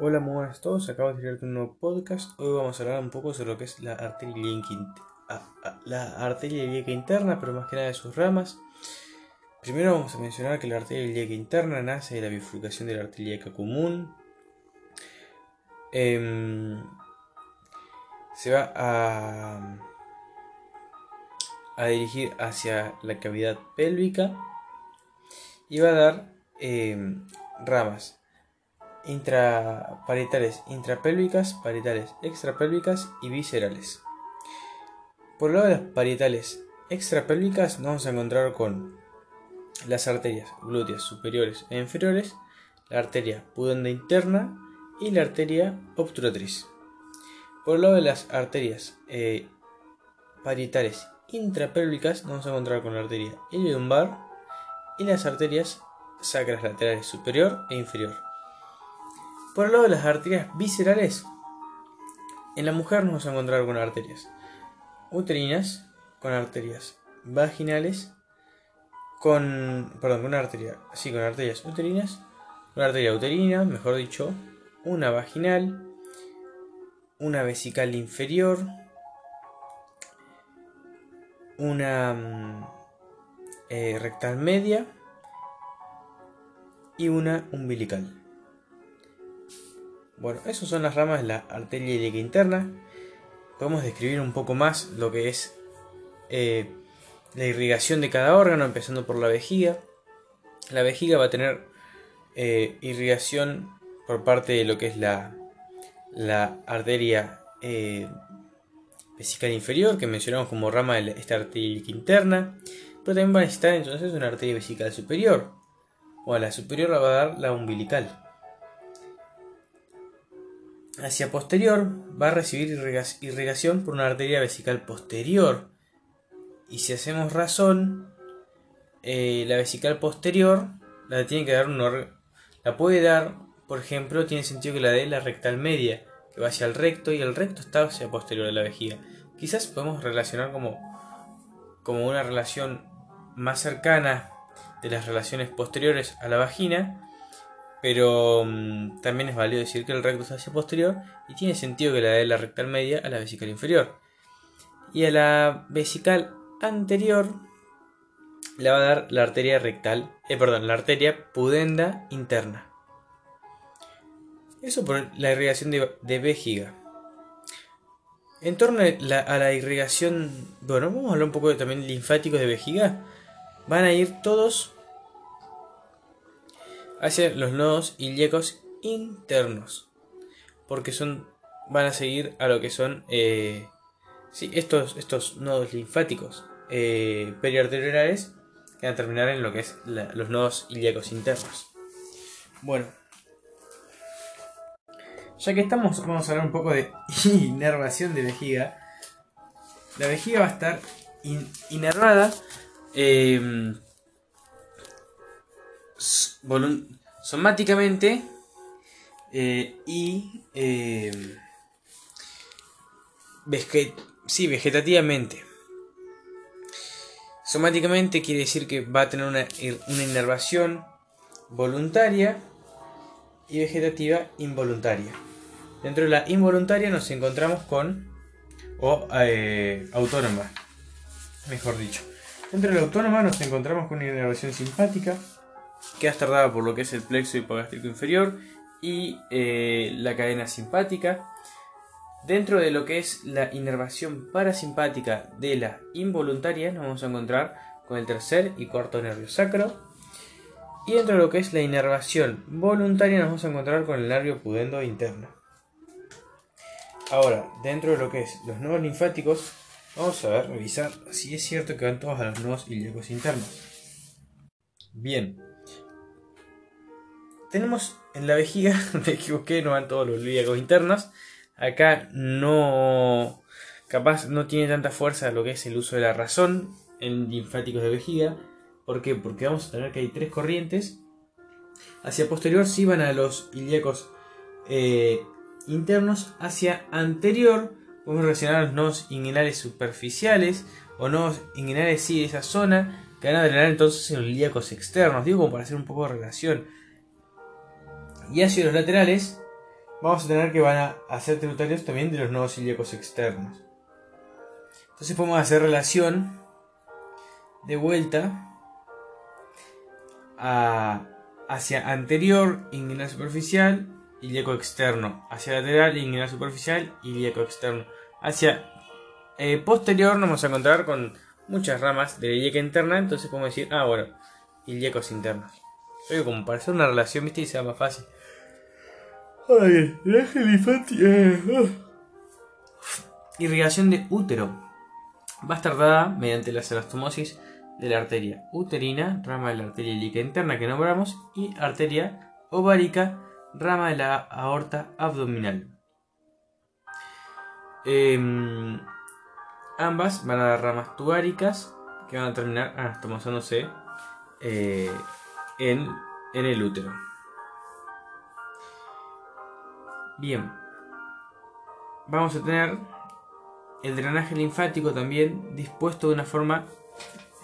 Hola, muy buenas a todos. Acabo de crear un nuevo podcast. Hoy vamos a hablar un poco sobre lo que es la arteria la ilíaca interna, pero más que nada de sus ramas. Primero vamos a mencionar que la arteria ilíaca interna nace de la bifurcación de la arteria ilíaca común. Em, se va a, a dirigir hacia la cavidad pélvica y va a dar em, ramas intraparietales intrapélvicas, parietales extrapélvicas y viscerales. Por el lado de las parietales extrapélvicas nos vamos a encontrar con las arterias glúteas superiores e inferiores, la arteria pudenda interna y la arteria obturatriz. Por el lado de las arterias eh, parietales intrapélvicas nos vamos a encontrar con la arteria iliolumbar y las arterias sacras laterales superior e inferior. Por el lado de las arterias viscerales, en la mujer nos vamos a encontrar con arterias uterinas, con arterias vaginales, con, perdón, con arteria, sí, con arterias uterinas, una arteria uterina, mejor dicho, una vaginal, una vesical inferior, una mm, eh, rectal media y una umbilical. Bueno, esas son las ramas de la arteria ilíaca interna. Podemos describir un poco más lo que es eh, la irrigación de cada órgano, empezando por la vejiga. La vejiga va a tener eh, irrigación por parte de lo que es la, arteria eh, vesical inferior, que mencionamos como rama de esta arteria interna. Pero también va a necesitar entonces una arteria vesical superior. O a la superior la va a dar la umbilical hacia posterior va a recibir irrigación por una arteria vesical posterior. Y si hacemos razón, eh, la vesical posterior la tiene que dar un La puede dar, por ejemplo, tiene sentido que la dé la rectal media, que va hacia el recto y el recto está hacia posterior de la vejiga. Quizás podemos relacionar como, como una relación más cercana de las relaciones posteriores a la vagina pero mm, también es válido decir que el recto es hacia posterior y tiene sentido que la de la rectal media a la vesical inferior. Y a la vesical anterior le va a dar la arteria rectal, eh, perdón, la arteria pudenda interna. Eso por la irrigación de, vejiga. En torno a la, irrigación, bueno, vamos a hablar un poco de, también linfáticos de vejiga. Van a ir todos hacia los nodos ilíacos internos. Porque son. van a seguir a lo que son. Eh, sí, estos, estos nodos linfáticos eh, que van a terminar en lo que es los nodos ilíacos internos. Bueno. Ya que estamos, vamos a hablar un poco de inervación de vejiga. La vejiga va a estar inervada eh, somáticamente eh, y eh, sí, vegetativamente. Somáticamente quiere decir que va a tener una, una inervación voluntaria y vegetativa involuntaria. Dentro de la involuntaria nos encontramos con, o eh, autónoma, mejor dicho. Dentro de la autónoma nos encontramos con una inervación simpática, queda tardada por lo que es el plexo hipogástrico inferior y eh, la cadena simpática. Dentro de lo que es la inervación parasimpática de la involuntaria, nos vamos a encontrar con el tercer y cuarto nervio sacro. Y dentro de lo que es la inervación voluntaria, nos vamos a encontrar con el nervio pudendo interno. Ahora, dentro de lo que es los nodos linfáticos, vamos a ver, revisar si es cierto que van todos a los nodos ilíacos internos. Bien, tenemos en la vejiga, me equivoqué, no van todos los ilíacos internos. Acá no, capaz no tiene tanta fuerza lo que es el uso de la razón en linfáticos de vejiga. ¿Por qué? Porque vamos a tener que hay tres corrientes. Hacia posterior sí van a los ilíacos eh, internos. Hacia anterior podemos relacionar los nodos inguinales superficiales o nodos inguinales sí de esa zona que van a drenar entonces en los ilíacos externos. Digo como para hacer un poco de relación y hacia los laterales vamos a tener que van a, ser tributarios también de los nodos ilíacos externos. Entonces podemos hacer relación de vuelta hacia anterior, inguinal superficial, ilíaco externo. Hacia lateral, inguinal superficial, ilíaco externo. Hacia eh, posterior nos vamos a encontrar con muchas ramas de la interna, entonces podemos decir, ah, bueno, ilíacos internos. Oye, como para hacer una relación, viste, y sea más fácil. Ay, eh, oh. Irrigación de útero. Mediante la anastomosis de la arteria uterina, rama de la arteria ilíaca interna que nombramos, y arteria ovárica, rama de la aorta abdominal. Em, ambas van a dar ramas tubáricas que van a terminar anastomosándose eh, en, en el útero. Bien, vamos a tener el drenaje linfático también dispuesto de una forma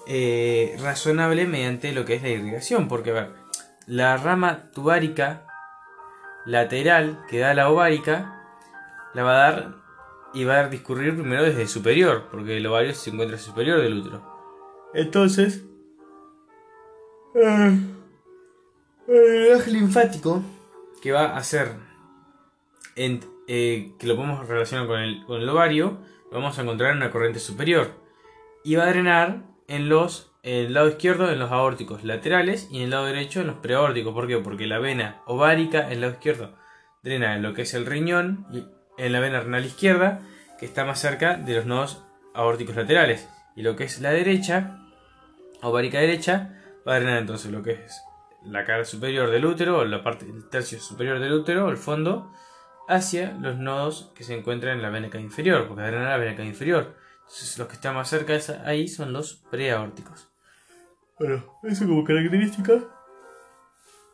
eh, razonable mediante lo que es la irrigación, porque a ver, la rama tubárica lateral que da la ovárica la va a dar y va a discurrir primero desde superior, porque el ovario se encuentra superior del útero. Entonces, eh, el drenaje linfático que va a ser en, eh, que lo podemos relacionar con el, el ovario, lo vamos a encontrar en una corriente superior y va a drenar en los el lado izquierdo en los aórticos laterales y en el lado derecho en los preaórticos. ¿Por qué? Porque la vena ovárica en el lado izquierdo drena en lo que es el riñón y en la vena renal izquierda que está más cerca de los nodos aórticos laterales y lo que es la derecha ovárica derecha va a drenar entonces lo que es la cara superior del útero o la parte del tercio superior del útero el fondo hacia los nodos que se encuentran en la vena inferior porque drena la vena inferior entonces los que están más cerca ahí son los preaórticos. Bueno, eso como característica.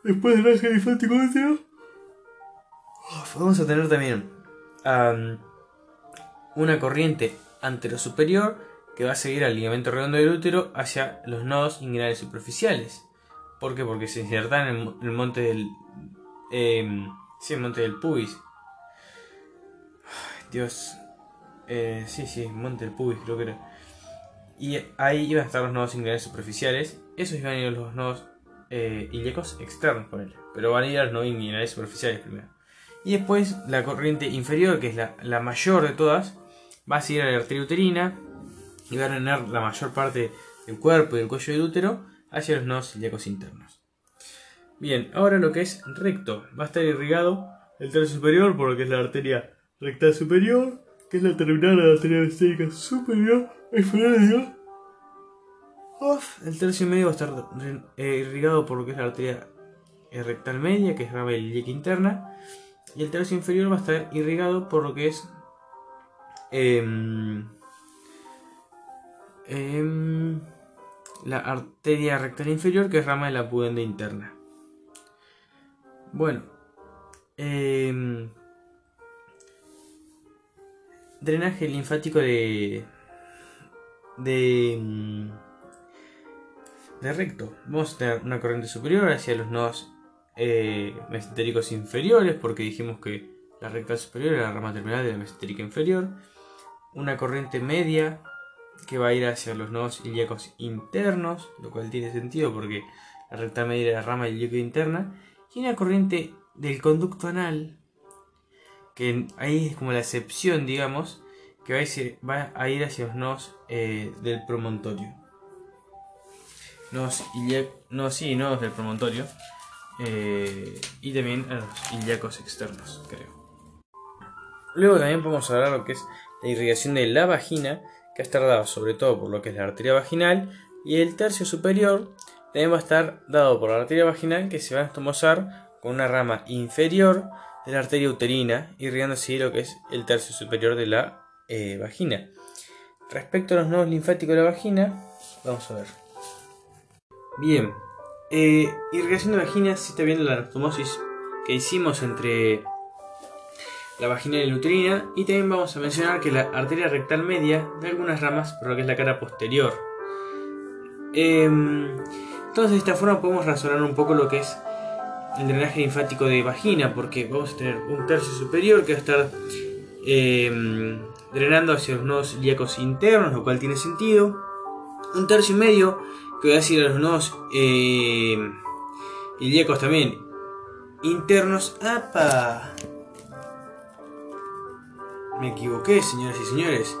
Después del ángel linfático útero. Vamos a tener también una corriente anterosuperior que va a seguir al ligamento redondo del útero hacia los nodos inguinales superficiales. ¿Por qué? Porque se insertan en el monte del. Eh, sí, el monte del pubis. Dios, eh, sí, sí, Monte del Pubis creo que era. Y ahí iban a estar los nodos inguinales superficiales. Esos iban a ir los nodos eh, externos, por él. Pero van a ir a los nodos inguinales superficiales primero. Y después la corriente inferior, que es la, mayor de todas, va a seguir a la arteria uterina y va a drenar la mayor parte del cuerpo y del cuello del útero hacia los nodos ilíacos internos. Bien, ahora lo que es recto. Va a estar irrigado el tercio superior por lo que es la arteria rectal superior que es la terminal de la arteria vestérica superior, inferior el tercio medio va a estar eh, irrigado por lo que es la arteria eh, rectal media, que es la ilíaca interna, y el tercio inferior va a estar irrigado por lo que es em, em, la arteria rectal inferior, que es rama de la pudenda interna. Bueno, eh, drenaje linfático de. de. Mm, de recto. Vamos a tener una corriente superior hacia los nodos eh, mesentéricos inferiores, porque dijimos que la recta superior era la rama terminal de la mesentérica inferior. Una corriente media que va a ir hacia los nodos ilíacos internos, lo cual tiene sentido porque la recta media es la rama ilíaca interna. Y una corriente del conducto anal ahí es como la excepción, digamos, que va a ir, hacia los nodos eh, del promontorio. Nodos no, sí, del promontorio. Eh, y también a los ilíacos externos, creo. Luego también podemos hablar de lo que es la irrigación de la vagina, que está dado sobre todo por lo que es la arteria vaginal, y el tercio superior también va a estar dado por la arteria vaginal que se va a estomosar con una rama inferior de la arteria uterina, irrigando así lo que es el tercio superior de la eh, vagina. Respecto a los nodos linfáticos de la vagina, vamos a ver. Bien, eh, irrigación de vagina, si está viendo la anastomosis que hicimos entre la vagina y la uterina, y también vamos a mencionar que la arteria rectal media da algunas ramas por lo que es la cara posterior. Em, entonces, de esta forma podemos razonar un poco lo que es el drenaje linfático de vagina, porque vamos a tener un tercio superior que va a estar eh, drenando hacia los nodos ilíacos internos, lo cual tiene sentido. Un tercio y medio que va a decir a los nodos eh, ilíacos también internos. ¡Apa! Me equivoqué, señoras y señores.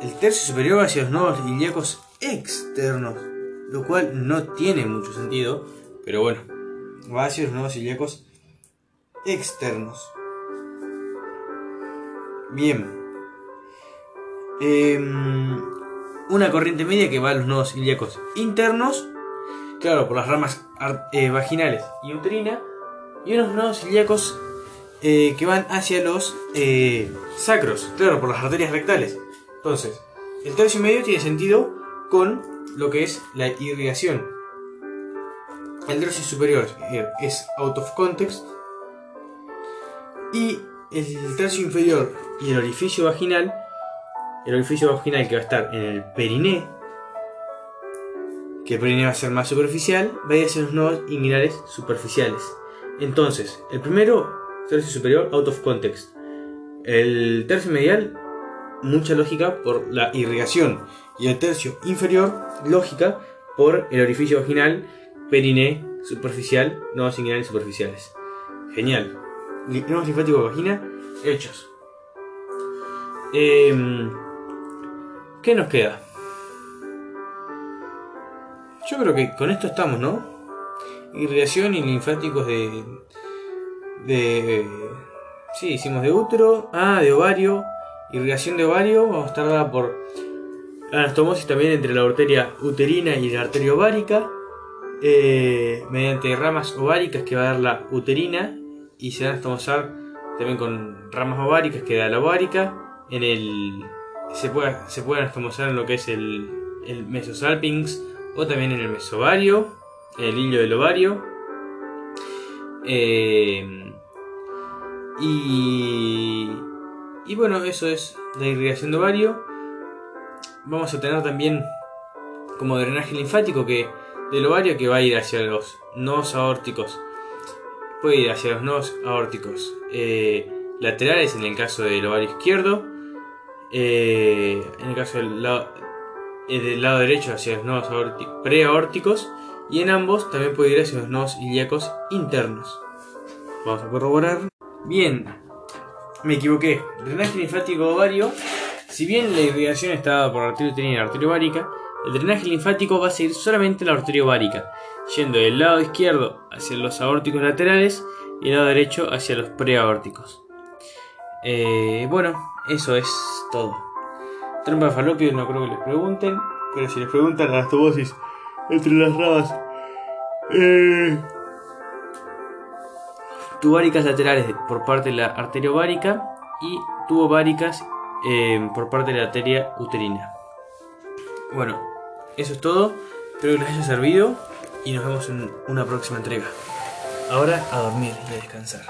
El tercio superior va hacia los nodos ilíacos externos, lo cual no tiene mucho sentido, pero bueno, va hacia los nodos ilíacos externos. Bien. Em, una corriente media que va a los nodos ilíacos internos, claro, por las ramas eh, vaginales y uterina, y unos nodos ilíacos eh, que van hacia los eh, sacros, claro, por las arterias rectales. Entonces, el tercio medio tiene sentido con lo que es la irrigación. El tercio superior es out of context. Y el tercio inferior y el orificio vaginal, el orificio vaginal que va a estar en el periné, que el periné va a ser más superficial, va a ir hacia los nodos inguinales superficiales. Entonces, el primero, tercio superior, out of context. El tercio medial, mucha lógica por la irrigación. Y el tercio inferior, lógica por el orificio vaginal, periné, superficial, nodos inguinales superficiales. Genial. Nodos linfáticos de vagina, hechos. Em, ¿Qué nos queda? Yo creo que con esto estamos, ¿no? Irrigación y linfáticos de. de. Sí, hicimos de útero. Ah, de ovario. Irrigación de ovario. Vamos a estar dada por anastomosis también entre la arteria uterina y la arteria ovárica. Eh, mediante ramas ováricas que va a dar la uterina. Y se va a anastomosar también con ramas ováricas que da la ovárica en el se puede, se puede anastomosar en lo que es el, el mesosalpinx o también en el mesovario, el hilo del ovario. Eh, y, y bueno, eso es la irrigación de ovario. Vamos a tener también como drenaje linfático que del ovario que va a ir hacia los nodos aórticos. Puede ir hacia los nodos aórticos eh, laterales en el caso del ovario izquierdo eh, en el caso del lado, eh, del lado derecho hacia los nodos preaórticos y en ambos también puede ir hacia los nodos ilíacos internos. Vamos a corroborar. Bien, me equivoqué. Drenaje linfático ovario. Si bien la irrigación está dada por la arteria uterina y la arteria ovárica, el drenaje linfático va a seguir solamente la arteria ovárica, yendo del lado izquierdo hacia los aórticos laterales y el lado derecho hacia los preaórticos. Eh, bueno, eso es todo. Trompa de falopio no creo que les pregunten, pero si les preguntan a anastomosis entre las ramas. Eh, tubáricas laterales por parte de la arteria ovárica y tubováricas eh, por parte de la arteria uterina. Bueno, eso es todo. Espero que les haya servido y nos vemos en una próxima entrega. Ahora a dormir y a descansar.